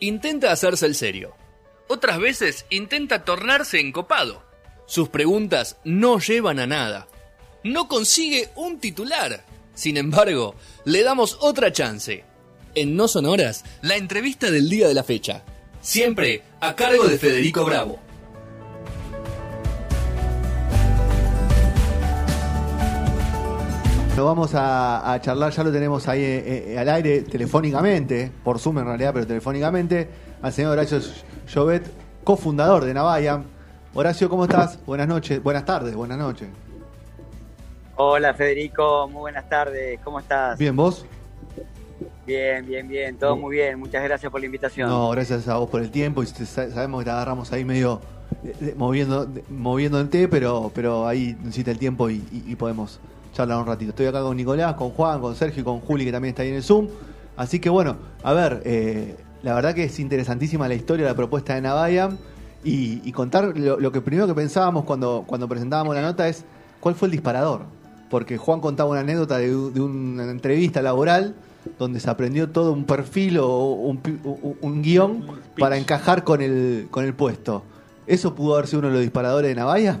intenta hacerse el serio. Otras veces intenta tornarse encopado. Sus preguntas no llevan a nada. No consigue un titular. Sin embargo, le damos otra chance. En No Sonoras, la entrevista del día de la fecha. Siempre a cargo de Federico Bravo. Lo vamos a, a charlar, ya lo tenemos ahí eh, eh, al aire telefónicamente, por Zoom en realidad, pero telefónicamente, al señor Horacio Llobet, cofundador de Navaya. Horacio, ¿cómo estás? Buenas noches, buenas tardes, buenas noches. Hola Federico, muy buenas tardes, ¿cómo estás? Bien, ¿vos? Bien, bien, bien, todo muy bien, muchas gracias por la invitación. No, gracias a vos por el tiempo y sabemos que te agarramos ahí medio eh, moviendo, moviéndote, pero, pero ahí necesita el tiempo y, podemos charlar un ratito. Estoy acá con Nicolás, con Juan, con Sergio y con Juli que también está ahí en el Zoom. Así que bueno, a ver, eh, la verdad que es interesantísima la historia, la propuesta de Navaya y, contar lo, que primero que pensábamos cuando, cuando presentábamos la nota es cuál fue el disparador. Porque Juan contaba una anécdota de, de una entrevista laboral donde se aprendió todo un perfil o un, guion para encajar con el, con el puesto. ¿Eso pudo haber sido uno de los disparadores de Navalla?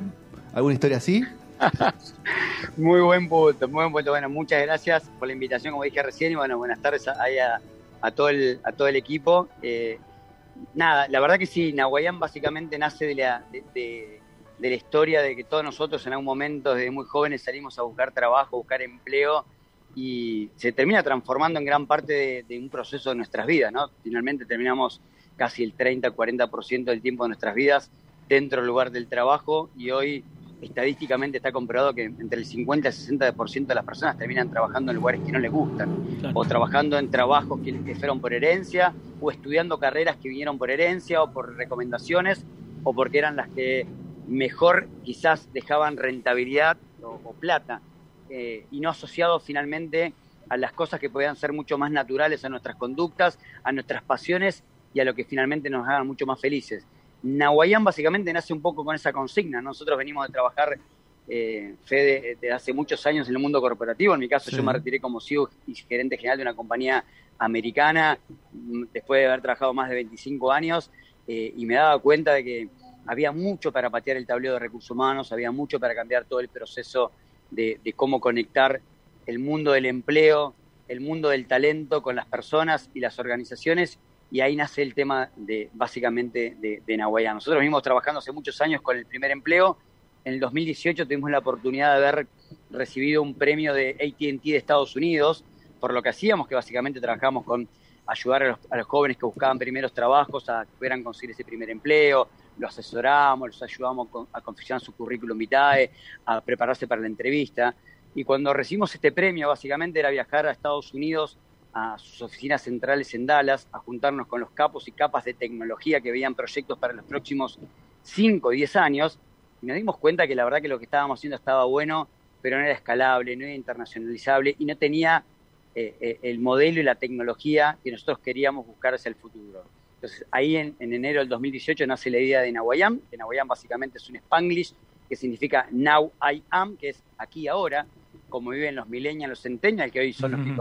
¿Alguna historia así? muy buen punto, muy buen punto. Bueno, muchas gracias por la invitación, como dije recién, y bueno, buenas tardes a, a, todo, el, a todo el equipo. Eh, nada, la verdad que sí, Nahuayán básicamente nace de la, de, la historia de que todos nosotros en algún momento, desde muy jóvenes, salimos a buscar trabajo, buscar empleo, y se termina transformando en gran parte de, un proceso de nuestras vidas, ¿no? Finalmente terminamos casi el 30-40% del tiempo de nuestras vidas dentro del lugar del trabajo y hoy estadísticamente está comprobado que entre el 50 y el 60% de las personas terminan trabajando en lugares que no les gustan, o trabajando en trabajos que, que fueron por herencia, o estudiando carreras que vinieron por herencia o por recomendaciones, o porque eran las que mejor quizás dejaban rentabilidad o plata. Eh, y no asociado finalmente a las cosas que puedan ser mucho más naturales a nuestras conductas, a nuestras pasiones y a lo que finalmente nos hagan mucho más felices. Nahuayán básicamente nace un poco con esa consigna. Nosotros venimos de trabajar, eh, Fede, desde hace muchos años en el mundo corporativo. En mi caso, yo me retiré como CEO y gerente general de una compañía americana mm, después de haber trabajado más de 25 años eh, y me daba cuenta de que había mucho para patear el tablero de recursos humanos, había mucho para cambiar todo el proceso de, cómo conectar el mundo del empleo, el mundo del talento con las personas y las organizaciones, y ahí nace el tema de básicamente de, de Nosotros venimos trabajando hace muchos años con el primer empleo. En el 2018 tuvimos la oportunidad de haber recibido un premio de ATT de Estados Unidos por lo que hacíamos, que básicamente trabajamos con ayudar a los, a los, jóvenes que buscaban primeros trabajos a que pudieran conseguir ese primer empleo, los asesoramos, los ayudamos a confeccionar su currículum vitae, a prepararse para la entrevista. Y cuando recibimos este premio, básicamente era viajar a Estados Unidos, a sus oficinas centrales en Dallas, a juntarnos con los capos y capas de tecnología que veían proyectos para los próximos 5 o 10 años. Y nos dimos cuenta que la verdad que lo que estábamos haciendo estaba bueno, pero no era escalable, no era internacionalizable y no tenía eh, eh, el modelo y la tecnología que nosotros queríamos buscar hacia el futuro. Entonces, ahí en, enero del 2018 nace la idea de Nawayam, que Nawayam básicamente es un spanglish que significa Now I Am, que es aquí ahora, como viven los millennials, los centennials, que hoy son los que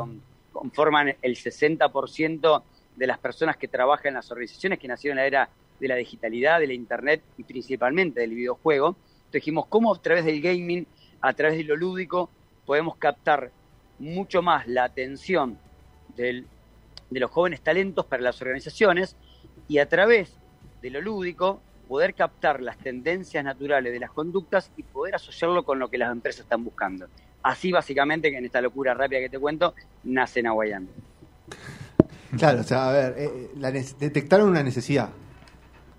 conforman el 60% de las personas que trabajan en las organizaciones que nacieron en la era de la digitalidad, de la internet y principalmente del videojuego. Entonces dijimos, ¿cómo a través del gaming, a través de lo lúdico, podemos captar mucho más la atención de los jóvenes talentos para las organizaciones y a través de lo lúdico poder captar las tendencias naturales de las conductas y poder asociarlo con lo que las empresas están buscando. Así básicamente, que en esta locura rápida que te cuento, nace Nahuayán. Claro, o sea, a ver, eh, detectaron una necesidad,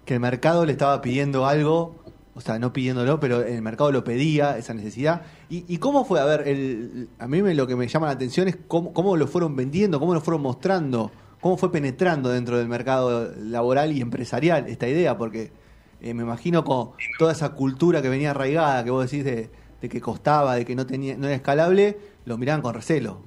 que el mercado le estaba pidiendo algo, o sea, no pidiéndolo, pero el mercado lo pedía, esa necesidad. ¿Y, cómo fue? A ver, el, a mí me, lo que me llama la atención es cómo, cómo lo fueron vendiendo, cómo lo fueron mostrando cómo fue penetrando dentro del mercado laboral y empresarial esta idea, porque eh, me imagino con toda esa cultura que venía arraigada, que vos decís de, que costaba, de que no tenía, no era escalable, lo miraban con recelo.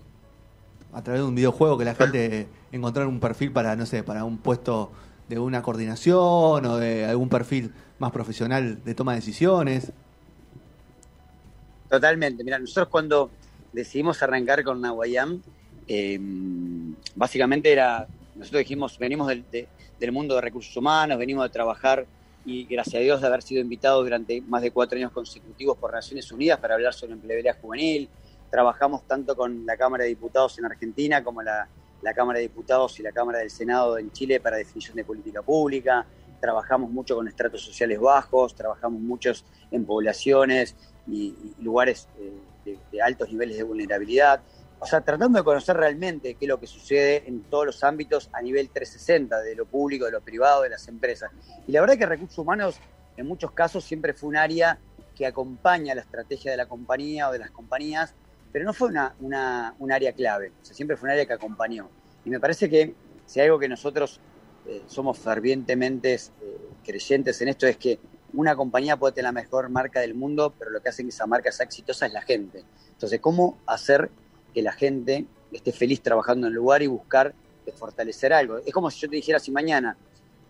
A través de un videojuego que la gente encontrara un perfil para, no sé, para un puesto de una coordinación o de algún perfil más profesional de toma de decisiones. Totalmente. Mira, nosotros cuando decidimos arrancar con Nahuayam, eh, básicamente era, nosotros dijimos, venimos del, del mundo de recursos humanos, venimos de trabajar y gracias a Dios de haber sido invitados durante más de cuatro años consecutivos por Naciones Unidas para hablar sobre empleabilidad juvenil. Trabajamos tanto con la Cámara de Diputados en Argentina como la, la Cámara de Diputados y la Cámara del Senado en Chile para definición de política pública. Trabajamos mucho con estratos sociales bajos, trabajamos muchos en poblaciones y, lugares eh, de altos niveles de vulnerabilidad o sea, tratando de conocer realmente qué es lo que sucede en todos los ámbitos a nivel 360, de lo público, de lo privado, de las empresas. Y la verdad que recursos humanos en muchos casos siempre fue un área que acompaña la estrategia de la compañía o de las compañías, pero no fue una, un área clave, o sea, siempre fue un área que acompañó. Y me parece que si hay algo que nosotros eh, somos fervientemente eh, creyentes en esto es que una compañía puede tener la mejor marca del mundo, pero lo que hace que esa marca sea exitosa es la gente. Entonces, ¿cómo hacer que la gente esté feliz trabajando en el lugar y buscar fortalecer algo. Es como si yo te dijera si mañana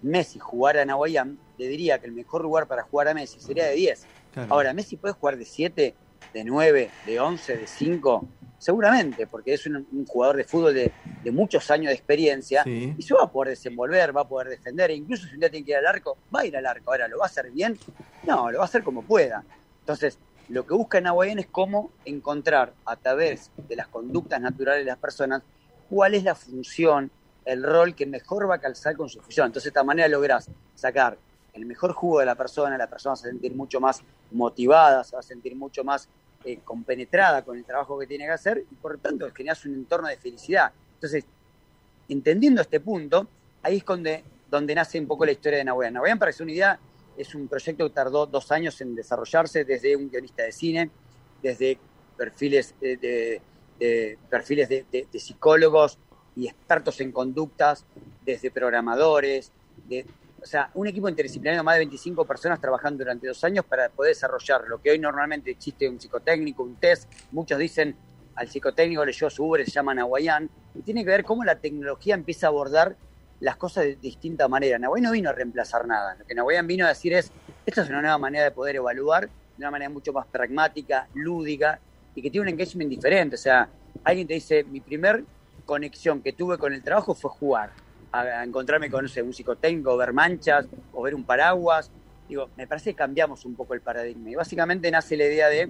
Messi jugara en Aguayán, le diría que el mejor lugar para jugar a Messi sería de 10. Ahora, Messi puede jugar de 7, de 9, de 11, de 5, seguramente, porque es un, jugador de fútbol de, muchos años de experiencia y se va a poder desenvolver, va a poder defender, e incluso si un día tiene que ir al arco, va a ir al arco. Ahora, ¿lo va a hacer bien? No, lo va a hacer como pueda. Entonces, lo que busca Nahuayén es cómo encontrar a través de las conductas naturales de las personas cuál es la función, el rol que mejor va a calzar con su función. Entonces, de esta manera lográs sacar el mejor jugo de la persona, la persona se va a sentir mucho más motivada, se va a sentir mucho más eh, compenetrada con el trabajo que tiene que hacer y por lo tanto generas un entorno de felicidad. Entonces, entendiendo este punto, ahí es donde, nace un poco la historia de Nahuayán. Nahuayán, para que sea una idea, es un proyecto que tardó dos años en desarrollarse, desde un guionista de cine, desde perfiles de, perfiles de, psicólogos y expertos en conductas, desde programadores, o sea, un equipo interdisciplinario, más de 25 personas trabajando durante dos años para poder desarrollar lo que hoy normalmente existe un psicotécnico, un test. Muchos dicen al psicotécnico leyó su Uber, se llama Nahuayán, y tiene que ver cómo la tecnología empieza a abordar las cosas de distinta manera. Nahuay no vino a reemplazar nada. Lo que Nahuay vino a decir es, esta es una nueva manera de poder evaluar, de una manera mucho más pragmática, lúdica, y que tiene un engagement diferente. O sea, alguien te dice, mi primer conexión que tuve con el trabajo fue jugar, a, encontrarme con no un psicotécnico, ver manchas, o ver un paraguas. Digo, me parece que cambiamos un poco el paradigma. Y básicamente nace la idea de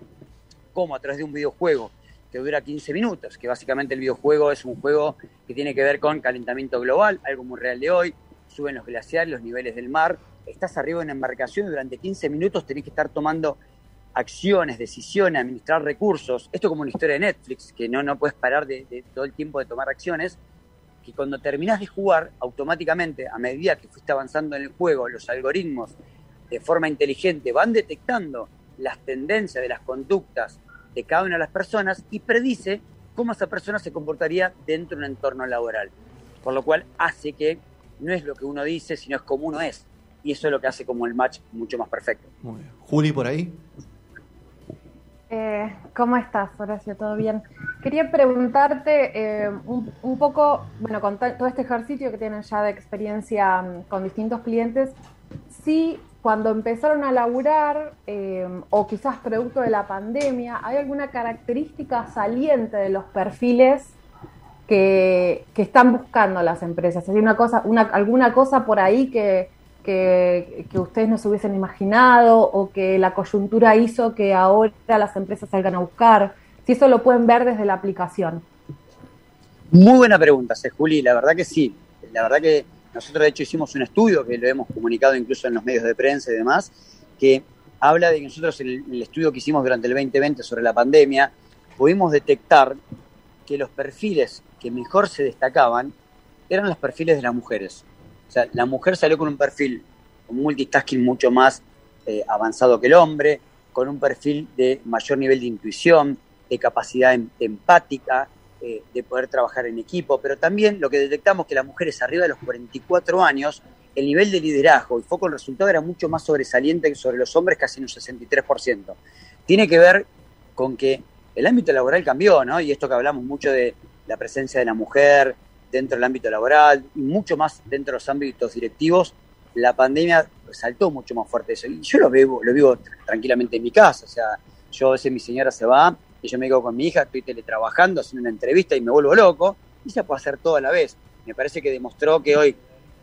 cómo a través de un videojuego que dura 15 minutos, que básicamente el videojuego es un juego que tiene que ver con calentamiento global, algo muy real de hoy, suben los glaciares, los niveles del mar, estás arriba en una embarcación y durante 15 minutos tenés que estar tomando acciones, decisiones, administrar recursos. Esto como una historia de Netflix, que no, no puedes parar de, todo el tiempo de tomar acciones, que cuando terminás de jugar, automáticamente, a medida que fuiste avanzando en el juego, los algoritmos de forma inteligente van detectando las tendencias de las conductas de cada una de las personas y predice cómo esa persona se comportaría dentro de un entorno laboral. Por lo cual hace que no es lo que uno dice, sino es como uno es. Y eso es lo que hace como el match mucho más perfecto. Muy bien. Juli, por ahí. Eh, ¿Cómo estás, Horacio? ¿Todo bien? Quería preguntarte eh, un, poco, bueno, con todo este ejercicio que tienen ya de experiencia mm, con distintos clientes, si cuando empezaron a laburar, eh, o quizás producto de la pandemia, ¿hay alguna característica saliente de los perfiles que, están buscando las empresas? ¿Hay una cosa, una, alguna cosa por ahí que, que, ustedes no se hubiesen imaginado o que la coyuntura hizo que ahora las empresas salgan a buscar? Si eso lo pueden ver desde la aplicación. Muy buena pregunta, Juli. La verdad que sí. La verdad que nosotros de hecho hicimos un estudio que lo hemos comunicado incluso en los medios de prensa y demás, que habla de que nosotros en el, estudio que hicimos durante el 2020 sobre la pandemia, pudimos detectar que los perfiles que mejor se destacaban eran los perfiles de las mujeres. O sea, la mujer salió con un perfil, con multitasking mucho más eh, avanzado que el hombre, con un perfil de mayor nivel de intuición, de capacidad em, empática, eh, de poder trabajar en equipo, pero también lo que detectamos que las mujeres arriba de los 44 años, el nivel de liderazgo y foco el resultado era mucho más sobresaliente que sobre los hombres, casi en un 63%. Tiene que ver con que el ámbito laboral cambió, ¿no? Y esto que hablamos mucho de la presencia de la mujer dentro del ámbito laboral y mucho más dentro de los ámbitos directivos, la pandemia saltó mucho más fuerte eso. Y yo lo vivo, lo vivo tranquilamente en mi casa, o sea, yo a veces mi señora se va y yo me quedo con mi hija, estoy teletrabajando, haciendo una entrevista y me vuelvo loco, y se puede hacer todo a la vez. me parece que demostró que hoy,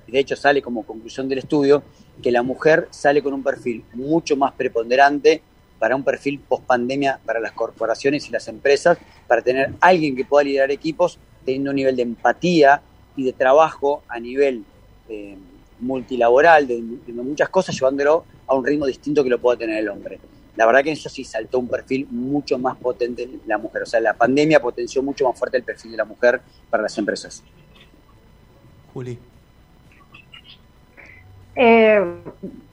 de hecho sale como conclusión del estudio, que la mujer sale con un perfil mucho más preponderante para un perfil post pandemia para las corporaciones y las empresas, para tener alguien que pueda liderar equipos teniendo un nivel de empatía y de trabajo a nivel eh, multilaboral, de, muchas cosas, llevándolo a un ritmo distinto que lo pueda tener el hombre. La verdad que en eso sí saltó un perfil mucho más potente la mujer. O sea, la pandemia potenció mucho más fuerte el perfil de la mujer para las empresas. Juli. Eh,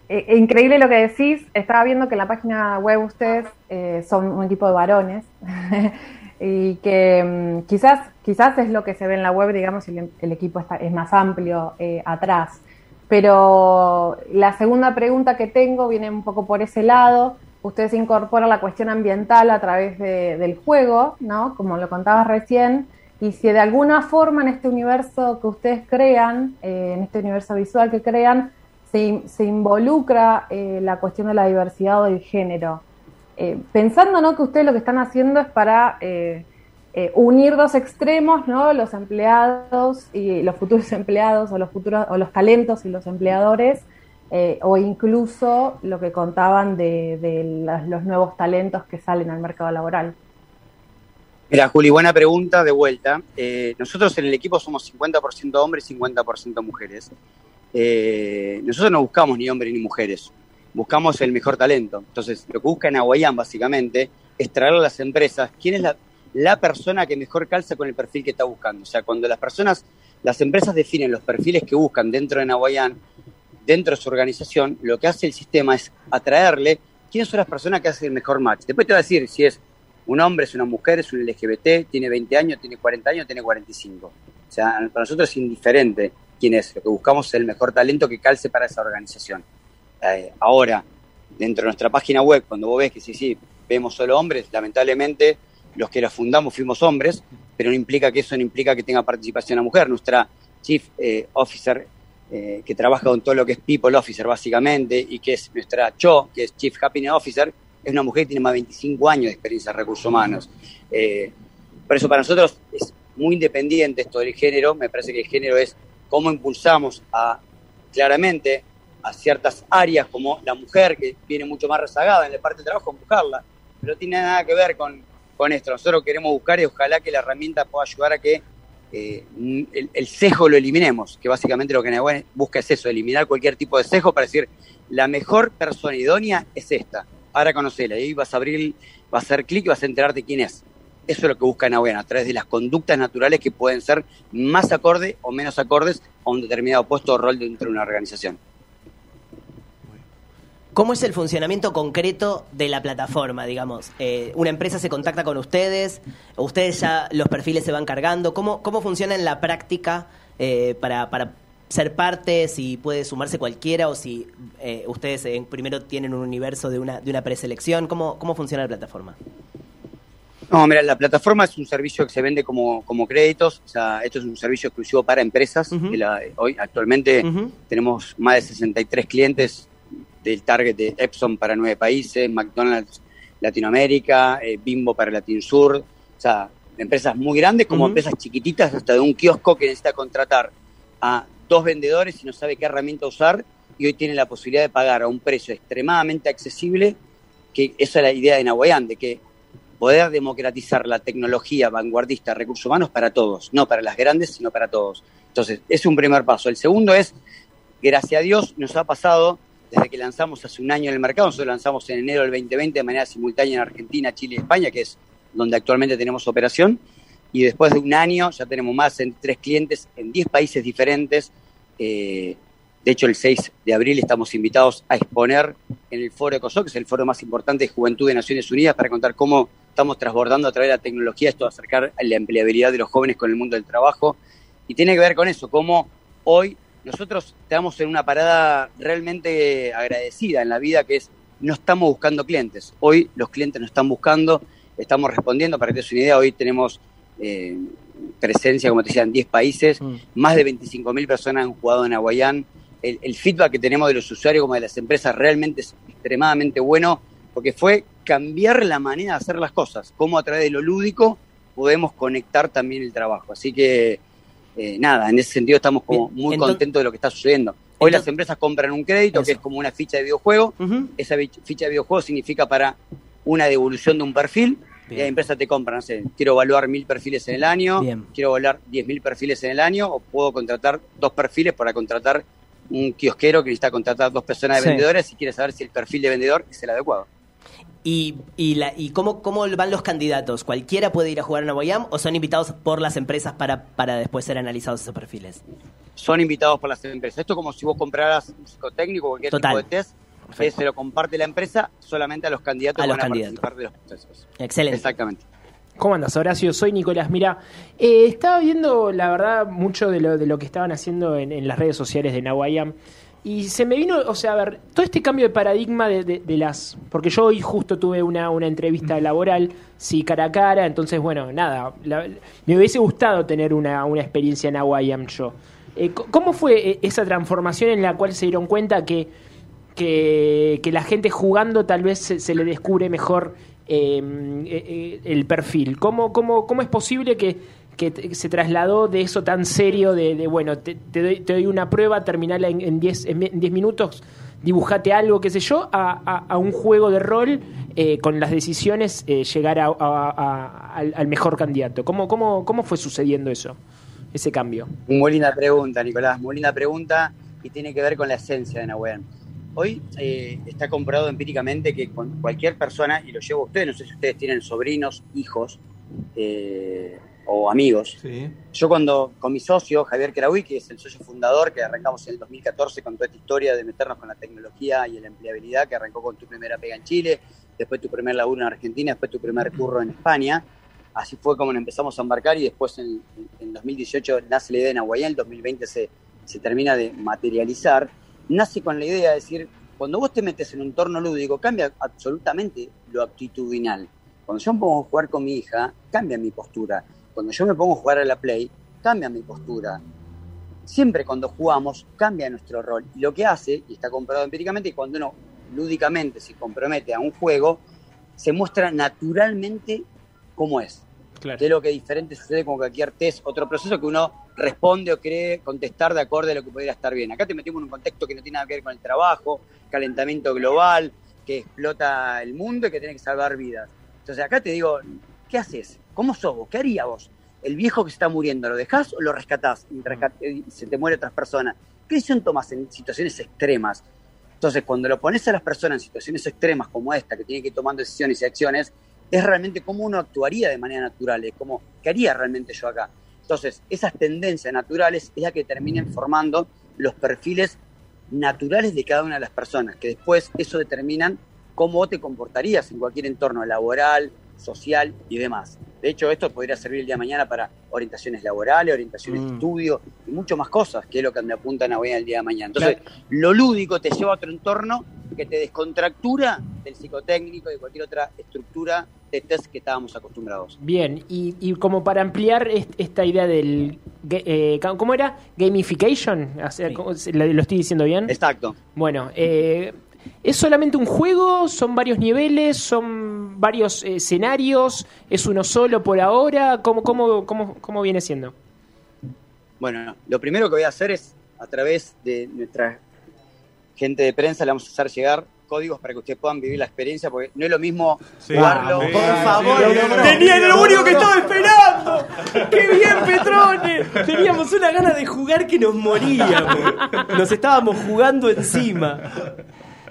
eh, increíble lo que decís. Estaba viendo que en la página web ustedes eh, son un equipo de varones y que mm, quizás, quizás es lo que se ve en la web, digamos, y el, equipo está, es más amplio atrás. Pero la segunda pregunta que tengo viene un poco por ese lado. Ustedes incorporan la cuestión ambiental a través del juego, ¿no? Como lo contabas recién. Y si de alguna forma en este universo que ustedes crean, en este universo visual que crean, se, involucra eh, la cuestión de la diversidad o del género. Eh, pensando ¿no? que ustedes lo que están haciendo es para eh, unir dos extremos, ¿no? los empleados y los futuros empleados o los, futuros, o los talentos y los empleadores, o incluso lo que contaban de, los nuevos talentos que salen al mercado laboral. Mira, Juli, buena pregunta de vuelta. nosotros en el equipo somos 50% hombres y 50% mujeres. Eh, nosotros no buscamos ni hombres ni mujeres, buscamos el mejor talento. Entonces, lo que busca en Aguayán, básicamente, es traer a las empresas quién es la, persona que mejor calza con el perfil que está buscando. O sea, cuando las personas, las empresas definen los perfiles que buscan dentro de Nahuayán, dentro de su organización, lo que hace el sistema es atraerle quiénes son las personas que hacen el mejor match. Después te va a decir si es un hombre, es una mujer, es un LGBT, tiene 20 años, tiene 40 años, tiene 45. O sea, para nosotros es indiferente quién es. Lo que buscamos es el mejor talento que calce para esa organización. Eh, ahora, dentro de nuestra página web, cuando vos ves que sí, sí, vemos solo hombres, lamentablemente los que la fundamos fuimos hombres, pero no implica que eso no implica que tenga participación la mujer. Nuestra Chief eh, Officer, eh, que trabaja con todo lo que es People Officer básicamente, y que es nuestra Cho, que es Chief Happiness Officer, es una mujer que tiene más de 25 años de experiencia en recursos humanos. por eso para nosotros es muy independiente esto del género, me parece que el género es cómo impulsamos a claramente a ciertas áreas como la mujer, que viene mucho más rezagada en la parte de trabajo, buscarla, pero no tiene nada que ver con, con esto. Nosotros queremos buscar y ojalá que la herramienta pueda ayudar a que eh, el, el, sesgo lo eliminemos, que básicamente lo que busca es eso, eliminar cualquier tipo de sesgo para decir, la mejor persona idónea es esta, ahora conocela, y vas a abrir, vas a hacer clic y vas a enterarte quién es. Eso es lo que busca Nahuel, a través de las conductas naturales que pueden ser más acordes o menos acordes a un determinado puesto o rol dentro de una organización. ¿Cómo es el funcionamiento concreto de la plataforma, digamos? Eh, ¿Una empresa se contacta con ustedes? ¿Ustedes ya los perfiles se van cargando? ¿Cómo, cómo funciona en la práctica eh, para, para, ser parte? Si puede sumarse cualquiera o si eh, ustedes primero tienen un universo de una, de una preselección. ¿Cómo, ¿Cómo funciona la plataforma? No, mira, la plataforma es un servicio que se vende como, como créditos, o sea, esto es un servicio exclusivo para empresas. hoy actualmente tenemos más de 63 clientes del target de Epson para nueve países, McDonald's Latinoamérica, eh, Bimbo para Latin Sur, o sea, empresas muy grandes como empresas chiquititas, hasta de un kiosco que necesita contratar a dos vendedores y no sabe qué herramienta usar y hoy tiene la posibilidad de pagar a un precio extremadamente accesible, que esa es la idea de Nahuayán, de que poder democratizar la tecnología vanguardista, recursos humanos para todos, no para las grandes, sino para todos. Entonces, es un primer paso. El segundo es, gracias a Dios, nos ha pasado desde que lanzamos hace un año en el mercado, nosotros lanzamos en enero del 2020 de manera simultánea en Argentina, Chile y España, que es donde actualmente tenemos operación, y después de un año ya tenemos más en tres clientes en 10 países diferentes. Eh, de hecho, el 6 de abril estamos invitados a exponer en el foro ECOSOC, que es el foro más importante de juventud de Naciones Unidas, para contar cómo estamos transbordando a través de la tecnología esto acercar la empleabilidad de los jóvenes con el mundo del trabajo. Y tiene que ver con eso, cómo hoy nosotros estamos en una parada realmente agradecida en la vida, que es no estamos buscando clientes. Hoy los clientes nos están buscando, estamos respondiendo, para que te des una idea, hoy tenemos eh, presencia, como te decía, en 10 países, mm. más de 25.000 personas han jugado en Aguayán. El, el, feedback que tenemos de los usuarios como de las empresas realmente es extremadamente bueno, porque fue cambiar la manera de hacer las cosas, cómo a través de lo lúdico podemos conectar también el trabajo. Así que eh, nada, en ese sentido estamos como muy entonces- contentos de lo que está sucediendo. Hoy las empresas compran un crédito que es como una ficha de videojuego. Esa ficha de videojuego significa para una devolución de un perfil. Y Bien. la empresa te compra, no sé, quiero evaluar mil perfiles en el año, Bien. quiero evaluar diez mil perfiles en el año, o puedo contratar dos perfiles para contratar un kiosquero que necesita contratar dos personas de Sí. vendedores y quiere saber si el perfil de vendedor es el adecuado. ¿Y, y, la, y cómo, cómo van los candidatos? ¿Cualquiera puede ir a jugar a Naboyam o son invitados por las empresas para, para después ser analizados esos perfiles? Son invitados por las empresas. Esto es como si vos compraras un psicotécnico o cualquier Total. tipo de test, que Perfecto. se lo comparte la empresa solamente a los candidatos A que los van a candidatos. participar de los procesos. Excelente. Exactamente. ¿Cómo andas, Horacio? Soy Nicolás. Mira, eh, estaba viendo, la verdad, mucho de lo, de lo que estaban haciendo en, en las redes sociales de Nahuayam. Y se me vino, o sea, a ver, todo este cambio de paradigma de, de- de las... Porque yo hoy justo tuve una, una entrevista laboral, sí, cara a cara, entonces, bueno, nada, la- me hubiese gustado tener una, una experiencia en Nahuayam yo. Eh, ¿Cómo fue eh, esa transformación en la cual se dieron cuenta que, que, que la gente jugando tal vez se, se le descubre mejor eh, eh, el perfil. ¿Cómo, cómo, cómo es posible que, que se trasladó de eso tan serio de, bueno, te, doy, una prueba, terminala en en 10 en, en 10 minutos, dibujate algo, qué sé yo, a, un juego de rol eh, con las decisiones eh, llegar a- al mejor candidato? ¿Cómo, cómo, ¿Cómo fue sucediendo eso, ese cambio? Muy linda pregunta, Nicolás, muy linda pregunta y tiene que ver con la esencia de Nahuel. Hoy eh, está comprobado empíricamente que con cualquier persona, y lo llevo a ustedes, no sé si ustedes tienen sobrinos, hijos eh, o amigos. Sí. Yo cuando, con mi socio, Javier Keraui, que es el socio fundador, que arrancamos en el 2014 con toda esta historia de meternos con la tecnología y la empleabilidad, que arrancó con tu primera pega en Chile, después tu primer laburo en Argentina, después tu primer curro en España. Así fue como empezamos a embarcar y después en, en 2018 nace la idea de Nahuayán, en el 2020 se, se termina de materializar. Nace con la idea de decir, cuando vos te metes en un entorno lúdico, cambia absolutamente lo actitudinal. Cuando yo a jugar con mi hija, cambia mi postura. Cuando yo me pongo a jugar a la Play, cambia mi postura. Siempre cuando jugamos, cambia nuestro rol. Y lo que hace, y está comprobado empíricamente, que cuando uno lúdicamente se compromete a un juego, se muestra naturalmente cómo es. Claro. Que es lo que diferente sucede con cualquier test, otro proceso que uno responde o cree contestar de acuerdo a lo que pudiera estar bien. Acá te metimos en un contexto que no tiene nada que ver con el trabajo, calentamiento global, que explota el mundo y que tiene que salvar vidas. Entonces acá te digo, ¿qué haces? ¿Cómo sos vos? ¿Qué harías vos? El viejo que se está muriendo, ¿lo dejás o lo rescatás y, y se te muere otras personas? ¿Qué decisión tomas en situaciones extremas? Entonces, cuando lo pones a las personas en situaciones extremas como esta, que tienen que ir tomando decisiones y acciones, es realmente cómo uno actuaría de manera natural, es como, ¿qué haría realmente yo acá? Entonces, esas tendencias naturales es la que terminan formando los perfiles naturales de cada una de las personas, que después eso determinan cómo te comportarías en cualquier entorno laboral, social y demás. De hecho, esto podría servir el día de mañana para orientaciones laborales, orientaciones de Mm. estudio y mucho más cosas, que es lo que me apuntan a hoy el día de mañana. Entonces, lo lúdico te lleva a otro entorno que te descontractura del psicotécnico y de cualquier otra estructura de test que estábamos acostumbrados. Bien, y, y como para ampliar est- esta idea del... eh, ¿Cómo era? Gamification. O sea, Sí. ¿cómo se- ¿Lo lo estoy diciendo bien? Exacto. Bueno, eh, ¿es solamente un juego? ¿Son varios niveles? ¿Son varios eh, escenarios? ¿Es uno solo por ahora? ¿Cómo, cómo, cómo, cómo viene siendo? Bueno, lo primero que voy a hacer es, a través de nuestra gente de prensa, le vamos a hacer llegar códigos para que ustedes puedan vivir la experiencia, porque no es lo mismo jugarlo. Por favor, Tenía lo único que estaba esperando. ¡Qué bien, Petrone! Teníamos una gana de jugar que nos moríamos. Nos estábamos jugando encima.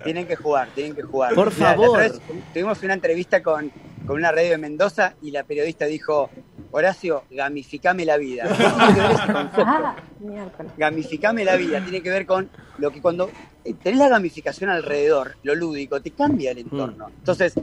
Tienen que jugar, tienen que jugar. Por Mira, favor. vez tuvimos una entrevista con, con una radio de Mendoza y la periodista dijo, Horacio, gamificame la vida. Tiene que ver ese concepto. Ah, miércoles. gamificame la vida, tiene que ver con lo que cuando eh, tenés la gamificación alrededor, lo lúdico, te cambia el entorno. Entonces,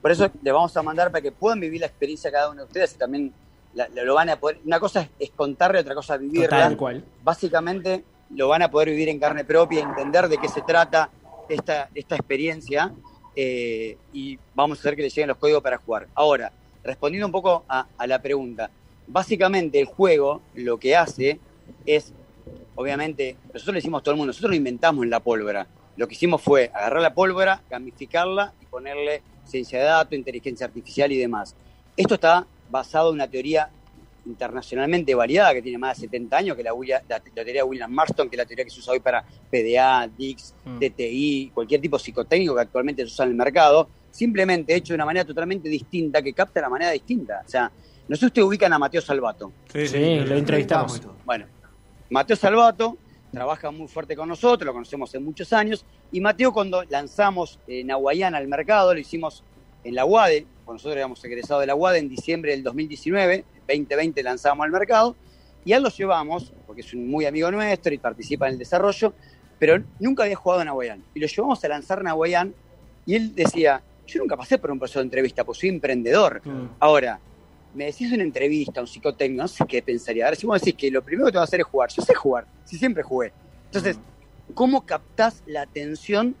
por eso le vamos a mandar para que puedan vivir la experiencia cada uno de ustedes y también la- lo van a poder. Una cosa es, es contarle, otra cosa es vivirla. Tal cual. Básicamente lo van a poder vivir en carne propia, entender de qué se trata esta, esta experiencia eh, y vamos a hacer que les lleguen los códigos para jugar. Ahora, respondiendo un poco a, la pregunta, básicamente el juego lo que hace es, obviamente, nosotros le hicimos todo el mundo, nosotros lo inventamos en la pólvora. Lo que hicimos fue agarrar la pólvora, gamificarla y ponerle ciencia de datos, inteligencia artificial y demás. Esto está basado en una teoría internacionalmente validada, que tiene más de 70 años, que la, William- la, la teoría de William Marston, que es la teoría que se usa hoy para PDA, DIX, Mm. TTI, cualquier tipo psicotécnico que actualmente se usa en el mercado, simplemente hecho de una manera totalmente distinta, que capta de una manera distinta. O sea, no sé si ustedes ubican a Mateo Salvato. Sí, lo entrevistamos. Bueno, Mateo Salvato trabaja muy fuerte con nosotros, lo conocemos hace muchos años, y Mateo cuando lanzamos eh, Nahuayana al mercado, lo hicimos en la UADE, con nosotros éramos egresados de la UADE en diciembre del 2019, 2020 lanzamos al mercado, y a él lo llevamos, porque es un muy amigo nuestro y participa en el desarrollo, pero nunca había jugado Nahuayán. Y lo llevamos a lanzar Nahuayán, y él decía, yo nunca pasé por un proceso de entrevista, pues soy emprendedor. Mm. Ahora, me decís una entrevista, un psicotécnico, no sé qué pensaría. A ver, si vos decís que lo primero que te va a hacer es jugar, yo sé jugar, si siempre jugué. Entonces, ¿cómo captás la atención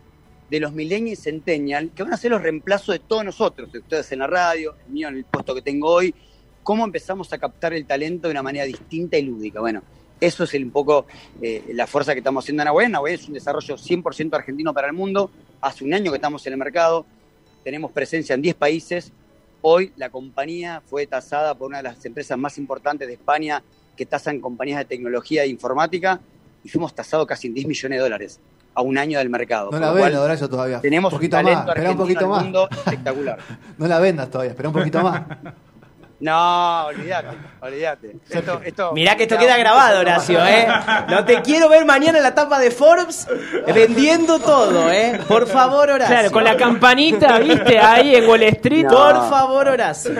de los millennials y centennial, que van a ser los reemplazos de todos nosotros, de ustedes en la radio, el mío en el puesto que tengo hoy? ¿Cómo empezamos a captar el talento de una manera distinta y lúdica? Bueno, eso es el- un poco eh, la fuerza que estamos haciendo en Nahuel. Nahuel es un desarrollo 100% argentino para el mundo. Hace un año que estamos en el mercado, tenemos presencia en 10 países. Hoy la compañía fue tasada por una de las empresas más importantes de España que tasan compañías de tecnología e informática y fuimos tasados casi en 10 millones de dólares a un año del mercado. No la vendas, Horacio, todavía. tenemos un un poquito talento más, espera un poquito más. mundo espectacular. No la vendas todavía, espera un poquito más. No, olvídate, olvídate. Esto, esto, Mirá que esto queda grabado, Horacio, ¿eh? No te quiero ver mañana en la tapa de Forbes vendiendo todo, ¿eh? Por favor, Horacio. Claro, con la campanita, viste, ahí en Wall Street. No. Por favor, Horacio.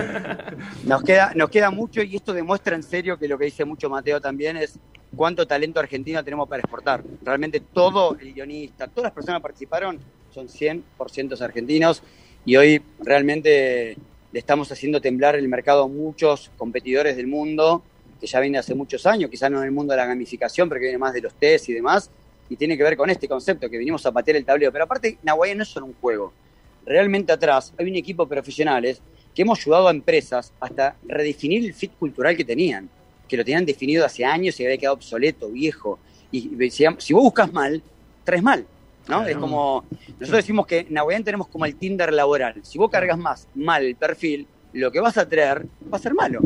Nos queda, nos queda mucho y esto demuestra en serio que lo que dice mucho Mateo también es cuánto talento argentino tenemos para exportar. Realmente todo el guionista, todas las personas que participaron son 100% argentinos y hoy realmente le estamos haciendo temblar el mercado a muchos competidores del mundo que ya viene hace muchos años, quizás no en el mundo de la gamificación, pero que viene más de los test y demás, y tiene que ver con este concepto, que vinimos a patear el tablero. Pero aparte, Nahuayán no es solo un juego. Realmente atrás hay un equipo de profesionales que hemos ayudado a empresas hasta redefinir el fit cultural que tenían, que lo tenían definido hace años y había quedado obsoleto, viejo. Y si vos buscas mal, traes mal. ¿No? Es como, nosotros decimos que en Nahuayán tenemos como el Tinder laboral. Si vos cargas más mal el perfil, lo que vas a traer va a ser malo.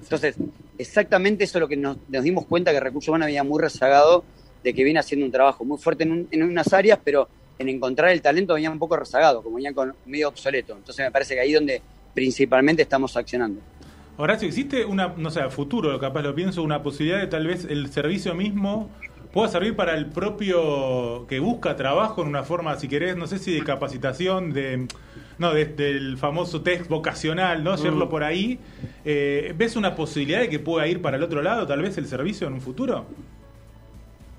Entonces, exactamente eso es lo que nos, nos dimos cuenta que Recursos Humanos había muy rezagado, de que viene haciendo un trabajo muy fuerte en, un- en unas áreas, pero en encontrar el talento venía un poco rezagado, como venía con medio obsoleto. Entonces me parece que ahí es donde principalmente estamos accionando. Horacio, ¿existe una, no sé, a futuro, capaz lo pienso, una posibilidad de tal vez el servicio mismo pueda servir para el propio que busca trabajo en una forma, si querés, no sé si de capacitación, de no, de- del famoso test vocacional, ¿no? Llevarlo por ahí. Eh, ¿Ves una posibilidad de que pueda ir para el otro lado, tal vez el servicio en un futuro?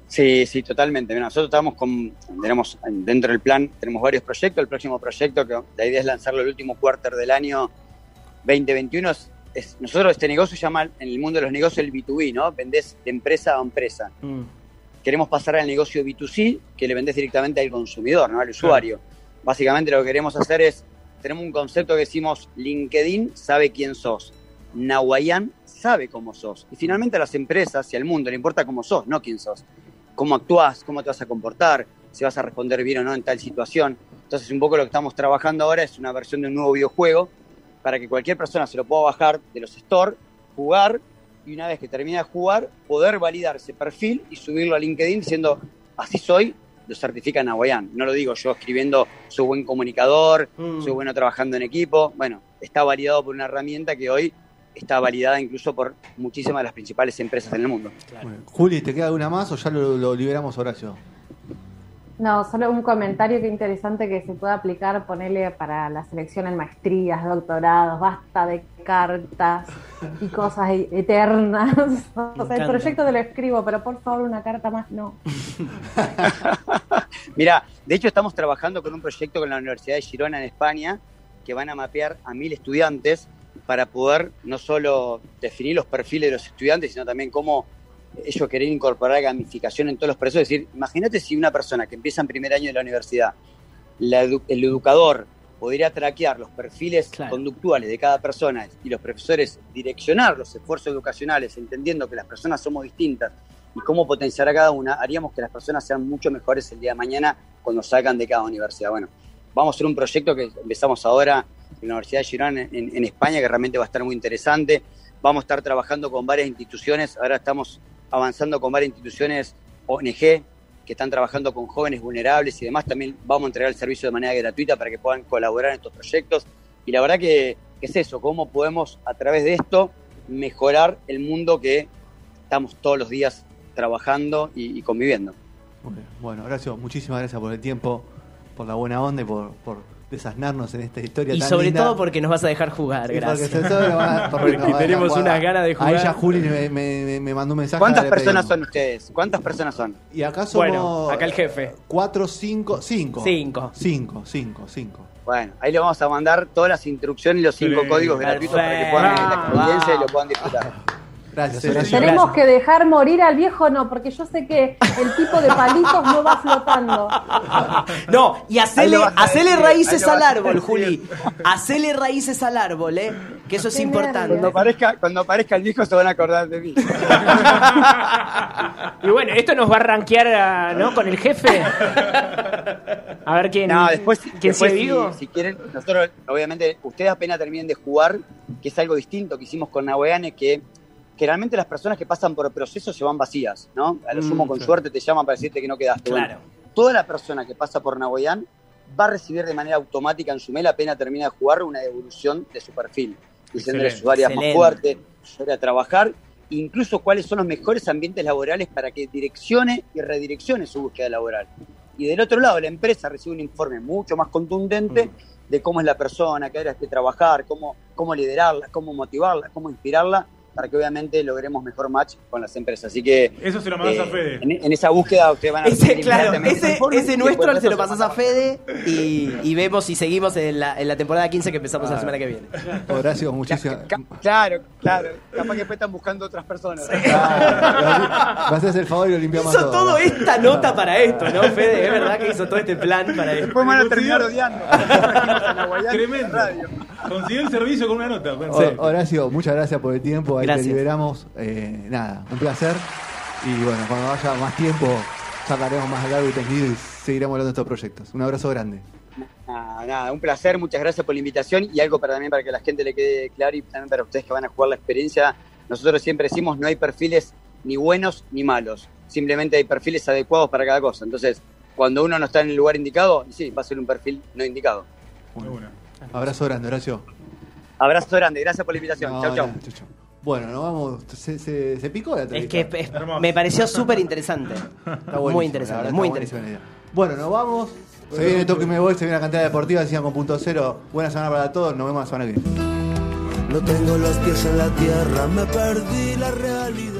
Sí, sí, totalmente. Mira, nosotros estamos con, tenemos dentro del plan, tenemos varios proyectos. El próximo proyecto, que la idea es lanzarlo el último cuarter del año 2021, es, es- nosotros este negocio se llama en el mundo de los negocios el B2B, ¿no? Vendés de empresa a empresa. Mm. Queremos pasar al negocio B2C, que le vendés directamente al consumidor, ¿no? Al usuario. Básicamente lo que queremos hacer es, tenemos un concepto que decimos, LinkedIn sabe quién sos. Nahuayán sabe cómo sos. Y finalmente a las empresas y al mundo le importa cómo sos, no quién sos. Cómo actúas, cómo te vas a comportar, si vas a responder bien o no en tal situación. Entonces un poco lo que estamos trabajando ahora es una versión de un nuevo videojuego para que cualquier persona se lo pueda bajar de los store, jugar y una vez que termina de jugar, poder validar ese perfil y subirlo a LinkedIn diciendo, así soy, lo certifica Nahuayán. No lo digo yo escribiendo, soy buen comunicador, Mm. soy bueno trabajando en equipo. Bueno, está validado por una herramienta que hoy está validada incluso por muchísimas de las principales empresas en el mundo. Bueno, Juli, ¿te queda alguna más o ya lo, lo liberamos Horacio? No, solo un comentario que interesante que se puede aplicar, ponerle para la selección en maestrías, doctorados, basta de cartas y cosas e- eternas. O sea, el proyecto te lo escribo, pero por favor una carta más no. Mira, de hecho estamos trabajando con un proyecto con la Universidad de Girona en España que van a mapear a mil estudiantes para poder no solo definir los perfiles de los estudiantes, sino también cómo ellos quieren incorporar gamificación en todos los procesos. Es decir, imagínate si una persona que empieza en primer año de la universidad, la edu- el educador podría traquear los perfiles Claro. conductuales de cada persona y los profesores direccionar los esfuerzos educacionales, entendiendo que las personas somos distintas y cómo potenciar a cada una, haríamos que las personas sean mucho mejores el día de mañana cuando salgan de cada universidad. Bueno, vamos a hacer un proyecto que empezamos ahora en la Universidad de Girona en, en España, que realmente va a estar muy interesante. Vamos a estar trabajando con varias instituciones, ahora estamos avanzando con varias instituciones ONG que están trabajando con jóvenes vulnerables y demás, también vamos a entregar el servicio de manera gratuita para que puedan colaborar en estos proyectos. Y la verdad que, es eso, cómo podemos a través de esto mejorar el mundo que estamos todos los días trabajando y, conviviendo. Bueno, Horacio, muchísimas gracias por el tiempo, por la buena onda y por desasnarnos en esta historia Y tan sobre linda. todo porque nos vas a dejar jugar, Sí, gracias. va- porque tenemos unas ganas de jugar. Ahí ya Juli me, me- me mandó un mensaje. ¿Cuántas personas pedimos. son ustedes? ¿Cuántas personas son? Y acá somos. Bueno, acá el jefe. Cuatro, cinco, cinco. Cinco. Cinco, cinco, cinco. Bueno, ahí le vamos a mandar todas las instrucciones y los cinco Sí. códigos gratuitos para que puedan venir a la experiencia y lo puedan disfrutar. Gracias. Tenemos que dejar morir al viejo, no, porque yo sé que el tipo de palitos no va flotando. No, y hacele, lo vas a hacele decir, raíces al árbol. Juli. Hacele raíces al árbol, ¿eh? Que eso es Qué importante. Cuando aparezca, cuando aparezca el viejo se van a acordar de mí. Y bueno, esto nos va a rankear ¿no? con el jefe. A ver quién, No, después, quién después si, vivo. si quieren, nosotros, obviamente, ustedes apenas terminen de jugar, que es algo distinto que hicimos con Nahuean, es que generalmente las personas que pasan por procesos se van vacías, ¿no? A lo Mm, sumo con sí. suerte te llaman para decirte que no quedaste. Bueno, Claro. toda la persona que pasa por Nahuean va a recibir de manera automática en su mail apenas termina de jugar una devolución de su perfil, diciéndole sus áreas más Excelente. fuertes, su área a trabajar, incluso cuáles son los mejores ambientes laborales para que direccione y redireccione su búsqueda laboral. Y del otro lado, la empresa recibe un informe mucho más contundente de cómo es la persona, qué áreas que trabajar, cómo, cómo liderarla, cómo motivarla, cómo inspirarla, para que obviamente logremos mejor match con las empresas. Así que Eso se lo mandas eh, a Fede. en, en esa búsqueda ustedes van a Ese, claro, ese, ese nuestro se lo pasas a Fede y, y vemos si seguimos en la, en la temporada 15 que empezamos la semana que viene. Horacio, muchísimas. Claro, claro. Capaz que después están buscando otras personas. Vas a hacer el favor y lo limpiamos Hizo todo. todo esta nota para esto, ¿no, Fede? Es verdad que hizo todo este plan para esto. Después van a terminar odiando. Tremendo. Consiguió el servicio con una nota. Ho- Horacio, muchas gracias por el tiempo. Ahí Gracias. te liberamos. Eh, nada, un placer. Y bueno, cuando haya más tiempo, charlaremos más largo y tendido y seguiremos hablando de estos proyectos. Un abrazo grande. Nada, nada, un placer, muchas gracias por la invitación y algo para también para que a la gente le quede claro y también para ustedes que van a jugar la experiencia. Nosotros siempre decimos no hay perfiles ni buenos ni malos, simplemente hay perfiles adecuados para cada cosa. Entonces, cuando uno no está en el lugar indicado, sí, va a ser un perfil no indicado. De una. Abrazo grande, Horacio. Abrazo grande, gracias por la invitación. No, chau, chau. chau. Bueno, nos vamos. Se, se, se picó la Es entrevista. que es- Hermoso. me pareció súper interesante. Muy interesante, verdad, muy interesante. Bueno, nos vamos. Se viene Toque y Me Voy, se viene la cantidad deportiva, decían con punto cero. Buena semana para todos, nos vemos la semana que viene. No tengo los pies en la tierra, me perdí la realidad.